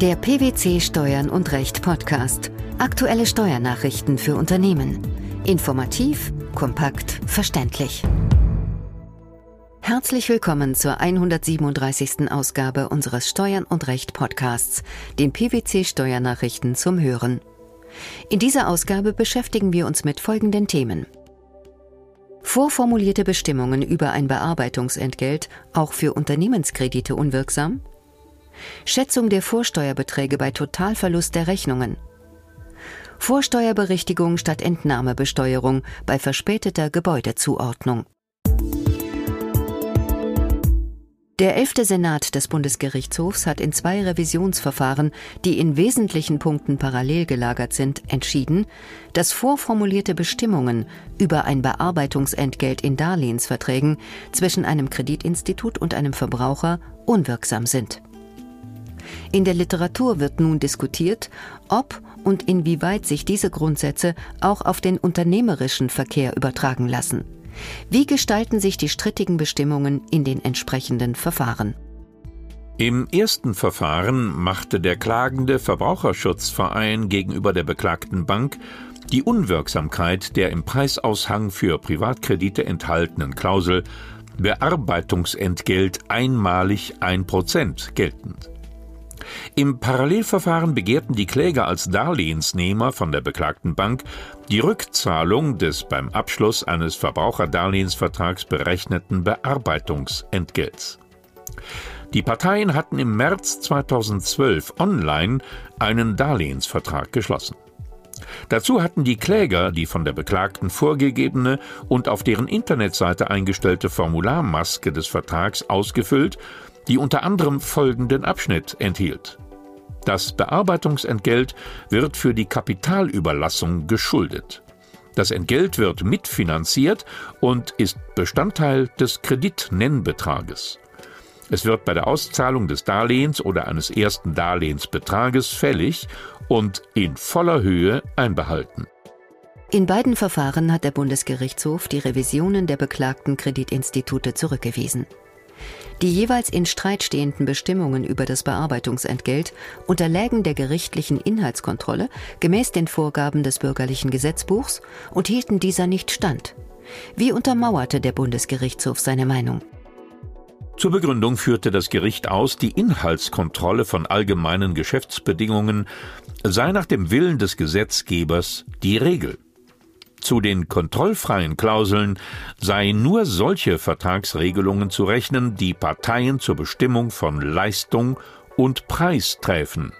Der PwC Steuern und Recht Podcast. Aktuelle Steuernachrichten für Unternehmen. Informativ, kompakt, verständlich. Herzlich willkommen zur 137. Ausgabe unseres Steuern und Recht Podcasts, den PwC Steuernachrichten zum Hören. In dieser Ausgabe beschäftigen wir uns mit folgenden Themen. Vorformulierte Bestimmungen über ein Bearbeitungsentgelt auch für Unternehmenskredite unwirksam? Schätzung der Vorsteuerbeträge bei Totalverlust der Rechnungen. Vorsteuerberichtigung statt Entnahmebesteuerung bei verspäteter Gebäudezuordnung. Der 11. Senat des Bundesgerichtshofs hat in zwei Revisionsverfahren, die in wesentlichen Punkten parallel gelagert sind, entschieden, dass vorformulierte Bestimmungen über ein Bearbeitungsentgelt in Darlehensverträgen zwischen einem Kreditinstitut und einem Verbraucher unwirksam sind. In der Literatur wird nun diskutiert, ob und inwieweit sich diese Grundsätze auch auf den unternehmerischen Verkehr übertragen lassen. Wie gestalten sich die strittigen Bestimmungen in den entsprechenden Verfahren? Im ersten Verfahren machte der klagende Verbraucherschutzverein gegenüber der beklagten Bank die Unwirksamkeit der im Preisaushang für Privatkredite enthaltenen Klausel Bearbeitungsentgelt einmalig 1% geltend. Im Parallelverfahren begehrten die Kläger als Darlehensnehmer von der beklagten Bank die Rückzahlung des beim Abschluss eines Verbraucherdarlehensvertrags berechneten Bearbeitungsentgelts. Die Parteien hatten im März 2012 online einen Darlehensvertrag geschlossen. Dazu hatten die Kläger die von der Beklagten vorgegebene und auf deren Internetseite eingestellte Formularmaske des Vertrags ausgefüllt die unter anderem folgenden Abschnitt enthielt. Das Bearbeitungsentgelt wird für die Kapitalüberlassung geschuldet. Das Entgelt wird mitfinanziert und ist Bestandteil des Kreditnennbetrages. Es wird bei der Auszahlung des Darlehens oder eines ersten Darlehensbetrages fällig und in voller Höhe einbehalten. In beiden Verfahren hat der Bundesgerichtshof die Revisionen der beklagten Kreditinstitute zurückgewiesen. Die jeweils in Streit stehenden Bestimmungen über das Bearbeitungsentgelt unterlägen der gerichtlichen Inhaltskontrolle gemäß den Vorgaben des bürgerlichen Gesetzbuchs und hielten dieser nicht stand. Wie untermauerte der Bundesgerichtshof seine Meinung? Zur Begründung führte das Gericht aus, die Inhaltskontrolle von allgemeinen Geschäftsbedingungen sei nach dem Willen des Gesetzgebers die Regel. Zu den kontrollfreien Klauseln seien nur solche Vertragsregelungen zu rechnen, die Parteien zur Bestimmung von Leistung und Preis träfen.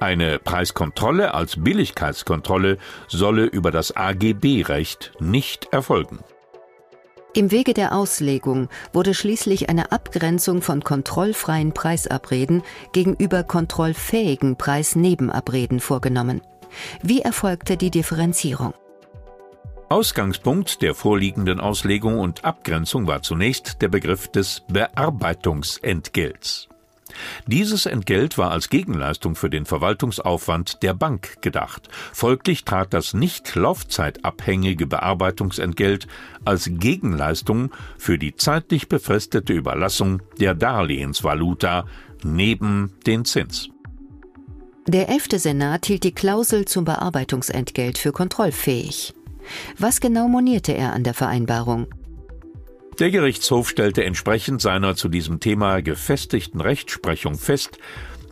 Eine Preiskontrolle als Billigkeitskontrolle solle über das AGB-Recht nicht erfolgen. Im Wege der Auslegung wurde schließlich eine Abgrenzung von kontrollfreien Preisabreden gegenüber kontrollfähigen Preisnebenabreden vorgenommen. Wie erfolgte die Differenzierung? Ausgangspunkt der vorliegenden Auslegung und Abgrenzung war zunächst der Begriff des Bearbeitungsentgelts. Dieses Entgelt war als Gegenleistung für den Verwaltungsaufwand der Bank gedacht. Folglich trat das nicht laufzeitabhängige Bearbeitungsentgelt als Gegenleistung für die zeitlich befristete Überlassung der Darlehensvaluta neben den Zins. Der elfte Senat hielt die Klausel zum Bearbeitungsentgelt für kontrollfähig. Was genau monierte er an der Vereinbarung? Der Gerichtshof stellte entsprechend seiner zu diesem Thema gefestigten Rechtsprechung fest,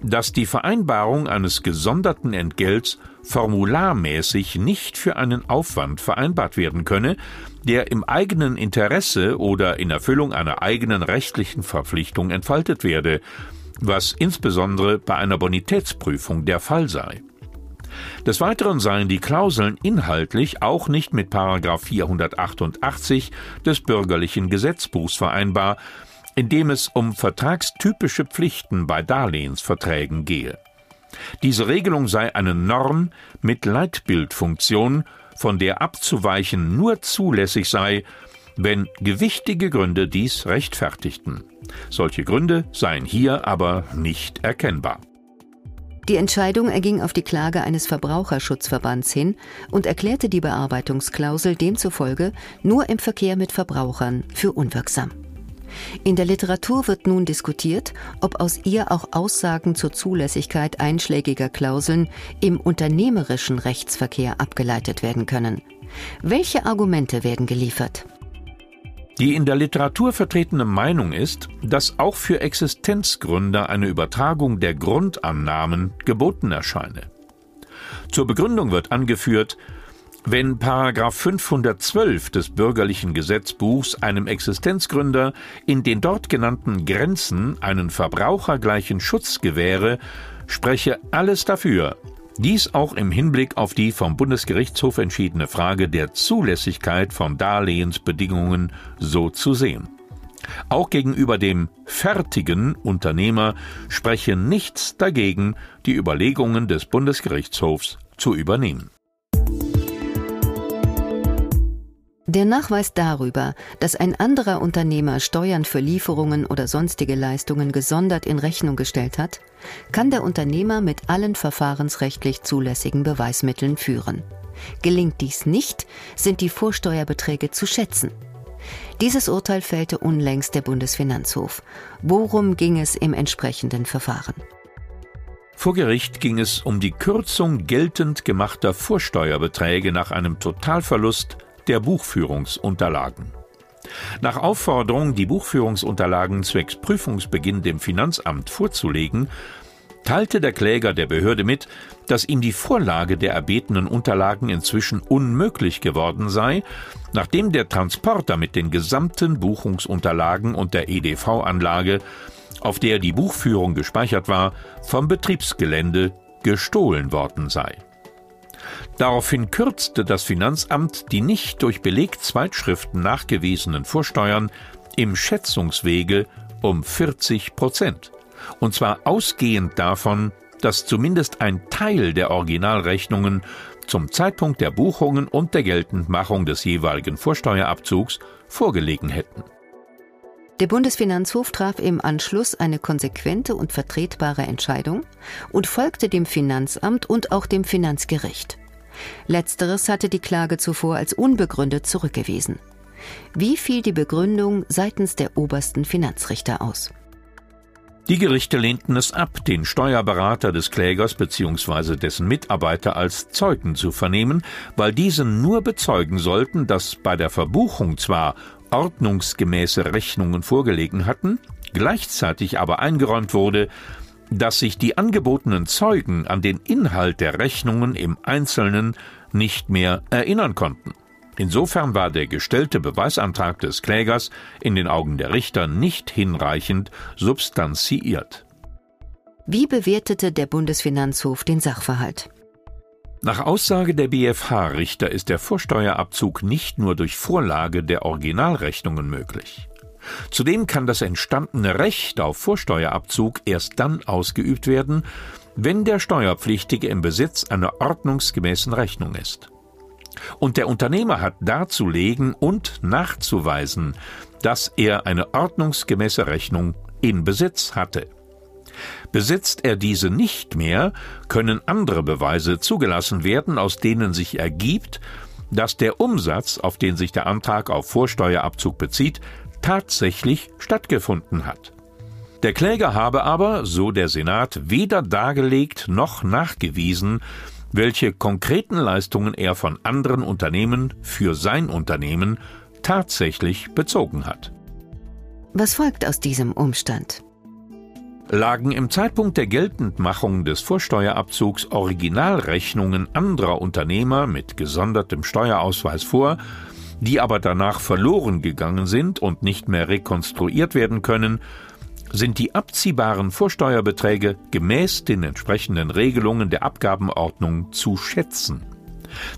dass die Vereinbarung eines gesonderten Entgelts formularmäßig nicht für einen Aufwand vereinbart werden könne, der im eigenen Interesse oder in Erfüllung einer eigenen rechtlichen Verpflichtung entfaltet werde, was insbesondere bei einer Bonitätsprüfung der Fall sei. Des Weiteren seien die Klauseln inhaltlich auch nicht mit 488 des bürgerlichen Gesetzbuchs vereinbar, in dem es um vertragstypische Pflichten bei Darlehensverträgen gehe. Diese Regelung sei eine Norm mit Leitbildfunktion, von der abzuweichen nur zulässig sei, wenn gewichtige Gründe dies rechtfertigten. Solche Gründe seien hier aber nicht erkennbar. Die Entscheidung erging auf die Klage eines Verbraucherschutzverbands hin und erklärte die Bearbeitungsklausel demzufolge nur im Verkehr mit Verbrauchern für unwirksam. In der Literatur wird nun diskutiert, ob aus ihr auch Aussagen zur Zulässigkeit einschlägiger Klauseln im unternehmerischen Rechtsverkehr abgeleitet werden können. Welche Argumente werden geliefert? Die in der Literatur vertretene Meinung ist, dass auch für Existenzgründer eine Übertragung der Grundannahmen geboten erscheine. Zur Begründung wird angeführt, wenn Paragraph 512 des bürgerlichen Gesetzbuchs einem Existenzgründer in den dort genannten Grenzen einen verbrauchergleichen Schutz gewähre, spreche alles dafür, dies auch im Hinblick auf die vom Bundesgerichtshof entschiedene Frage der Zulässigkeit von Darlehensbedingungen so zu sehen. Auch gegenüber dem fertigen Unternehmer spreche nichts dagegen, die Überlegungen des Bundesgerichtshofs zu übernehmen. Der Nachweis darüber, dass ein anderer Unternehmer Steuern für Lieferungen oder sonstige Leistungen gesondert in Rechnung gestellt hat, kann der Unternehmer mit allen verfahrensrechtlich zulässigen Beweismitteln führen. Gelingt dies nicht, sind die Vorsteuerbeträge zu schätzen. Dieses Urteil fällte unlängst der Bundesfinanzhof. Worum ging es im entsprechenden Verfahren? Vor Gericht ging es um die Kürzung geltend gemachter Vorsteuerbeträge nach einem Totalverlust der Buchführungsunterlagen. Nach Aufforderung, die Buchführungsunterlagen zwecks Prüfungsbeginn dem Finanzamt vorzulegen, teilte der Kläger der Behörde mit, dass ihm die Vorlage der erbetenen Unterlagen inzwischen unmöglich geworden sei, nachdem der Transporter mit den gesamten Buchungsunterlagen und der EDV-Anlage, auf der die Buchführung gespeichert war, vom Betriebsgelände gestohlen worden sei. Daraufhin kürzte das Finanzamt die nicht durch Belegzweitschriften nachgewiesenen Vorsteuern im Schätzungswege um 40 Prozent. Und zwar ausgehend davon, dass zumindest ein Teil der Originalrechnungen zum Zeitpunkt der Buchungen und der Geltendmachung des jeweiligen Vorsteuerabzugs vorgelegen hätten. Der Bundesfinanzhof traf im Anschluss eine konsequente und vertretbare Entscheidung und folgte dem Finanzamt und auch dem Finanzgericht. Letzteres hatte die Klage zuvor als unbegründet zurückgewiesen. Wie fiel die Begründung seitens der obersten Finanzrichter aus? Die Gerichte lehnten es ab, den Steuerberater des Klägers bzw. dessen Mitarbeiter als Zeugen zu vernehmen, weil diese nur bezeugen sollten, dass bei der Verbuchung zwar ordnungsgemäße Rechnungen vorgelegen hatten, gleichzeitig aber eingeräumt wurde, dass sich die angebotenen Zeugen an den Inhalt der Rechnungen im Einzelnen nicht mehr erinnern konnten. Insofern war der gestellte Beweisantrag des Klägers in den Augen der Richter nicht hinreichend substanziiert. Wie bewertete der Bundesfinanzhof den Sachverhalt? Nach Aussage der BfH-Richter ist der Vorsteuerabzug nicht nur durch Vorlage der Originalrechnungen möglich. Zudem kann das entstandene Recht auf Vorsteuerabzug erst dann ausgeübt werden, wenn der Steuerpflichtige im Besitz einer ordnungsgemäßen Rechnung ist. Und der Unternehmer hat darzulegen und nachzuweisen, dass er eine ordnungsgemäße Rechnung in Besitz hatte. Besitzt er diese nicht mehr, können andere Beweise zugelassen werden, aus denen sich ergibt, dass der Umsatz, auf den sich der Antrag auf Vorsteuerabzug bezieht, tatsächlich stattgefunden hat. Der Kläger habe aber, so der Senat, weder dargelegt noch nachgewiesen, welche konkreten Leistungen er von anderen Unternehmen für sein Unternehmen tatsächlich bezogen hat. Was folgt aus diesem Umstand? Lagen im Zeitpunkt der Geltendmachung des Vorsteuerabzugs Originalrechnungen anderer Unternehmer mit gesondertem Steuerausweis vor, die aber danach verloren gegangen sind und nicht mehr rekonstruiert werden können, sind die abziehbaren Vorsteuerbeträge gemäß den entsprechenden Regelungen der Abgabenordnung zu schätzen.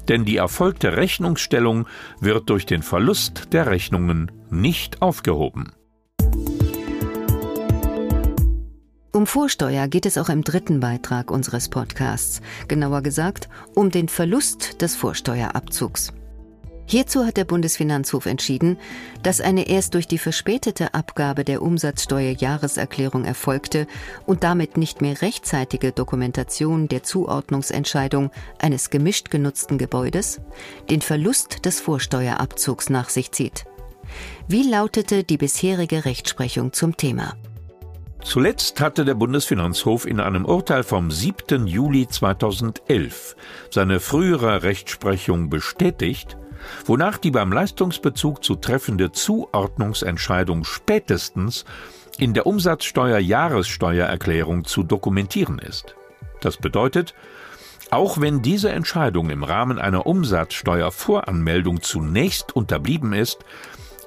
Denn die erfolgte Rechnungsstellung wird durch den Verlust der Rechnungen nicht aufgehoben. Um Vorsteuer geht es auch im dritten Beitrag unseres Podcasts, genauer gesagt um den Verlust des Vorsteuerabzugs. Hierzu hat der Bundesfinanzhof entschieden, dass eine erst durch die verspätete Abgabe der Umsatzsteuerjahreserklärung erfolgte und damit nicht mehr rechtzeitige Dokumentation der Zuordnungsentscheidung eines gemischt genutzten Gebäudes den Verlust des Vorsteuerabzugs nach sich zieht. Wie lautete die bisherige Rechtsprechung zum Thema? Zuletzt hatte der Bundesfinanzhof in einem Urteil vom 7. Juli 2011 seine frühere Rechtsprechung bestätigt, wonach die beim Leistungsbezug zu treffende Zuordnungsentscheidung spätestens in der Umsatzsteuer-Jahressteuererklärung zu dokumentieren ist. Das bedeutet, auch wenn diese Entscheidung im Rahmen einer Umsatzsteuervoranmeldung zunächst unterblieben ist,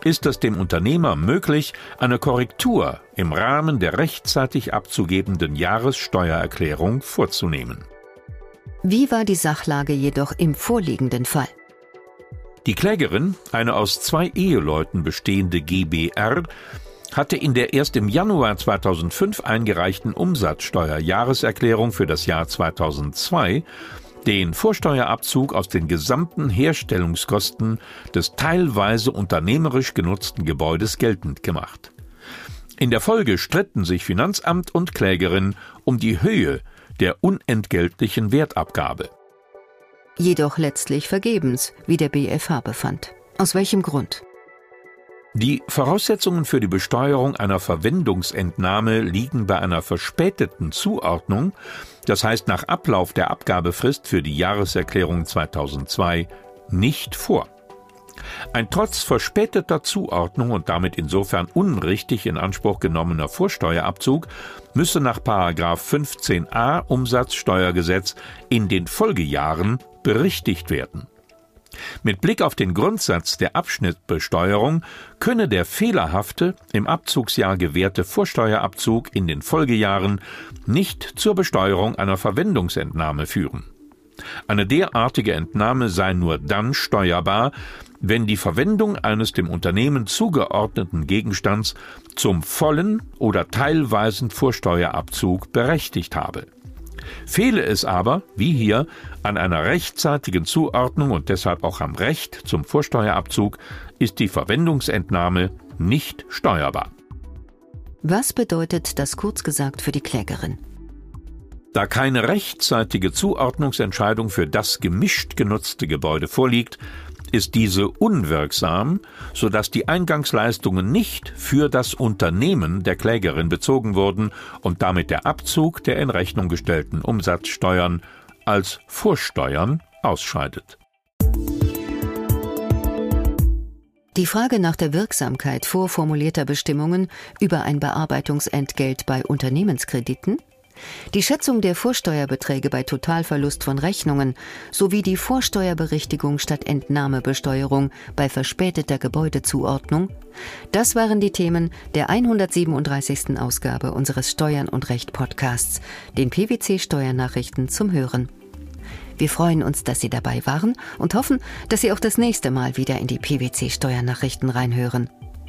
ist es dem Unternehmer möglich, eine Korrektur im Rahmen der rechtzeitig abzugebenden Jahressteuererklärung vorzunehmen. Wie war die Sachlage jedoch im vorliegenden Fall? Die Klägerin, eine aus zwei Eheleuten bestehende GBR, hatte in der erst im Januar 2005 eingereichten Umsatzsteuerjahreserklärung für das Jahr 2002 den Vorsteuerabzug aus den gesamten Herstellungskosten des teilweise unternehmerisch genutzten Gebäudes geltend gemacht. In der Folge stritten sich Finanzamt und Klägerin um die Höhe der unentgeltlichen Wertabgabe. Jedoch letztlich vergebens, wie der BFH befand. Aus welchem Grund? Die Voraussetzungen für die Besteuerung einer Verwendungsentnahme liegen bei einer verspäteten Zuordnung, das heißt nach Ablauf der Abgabefrist für die Jahreserklärung 2002, nicht vor. Ein trotz verspäteter Zuordnung und damit insofern unrichtig in Anspruch genommener Vorsteuerabzug müsse nach 15a Umsatzsteuergesetz in den Folgejahren berichtigt werden. Mit Blick auf den Grundsatz der Abschnittbesteuerung könne der fehlerhafte, im Abzugsjahr gewährte Vorsteuerabzug in den Folgejahren nicht zur Besteuerung einer Verwendungsentnahme führen. Eine derartige Entnahme sei nur dann steuerbar, wenn die Verwendung eines dem Unternehmen zugeordneten Gegenstands zum vollen oder teilweisen Vorsteuerabzug berechtigt habe. Fehle es aber, wie hier, an einer rechtzeitigen Zuordnung und deshalb auch am Recht zum Vorsteuerabzug, ist die Verwendungsentnahme nicht steuerbar. Was bedeutet das kurz gesagt für die Klägerin? Da keine rechtzeitige Zuordnungsentscheidung für das gemischt genutzte Gebäude vorliegt, ist diese unwirksam, so dass die Eingangsleistungen nicht für das Unternehmen der Klägerin bezogen wurden und damit der Abzug der in Rechnung gestellten Umsatzsteuern als Vorsteuern ausscheidet. Die Frage nach der Wirksamkeit vorformulierter Bestimmungen über ein Bearbeitungsentgelt bei Unternehmenskrediten die Schätzung der Vorsteuerbeträge bei Totalverlust von Rechnungen sowie die Vorsteuerberichtigung statt Entnahmebesteuerung bei verspäteter Gebäudezuordnung, das waren die Themen der 137. Ausgabe unseres Steuern und Recht Podcasts, den PwC Steuernachrichten zum Hören. Wir freuen uns, dass Sie dabei waren und hoffen, dass Sie auch das nächste Mal wieder in die PwC Steuernachrichten reinhören.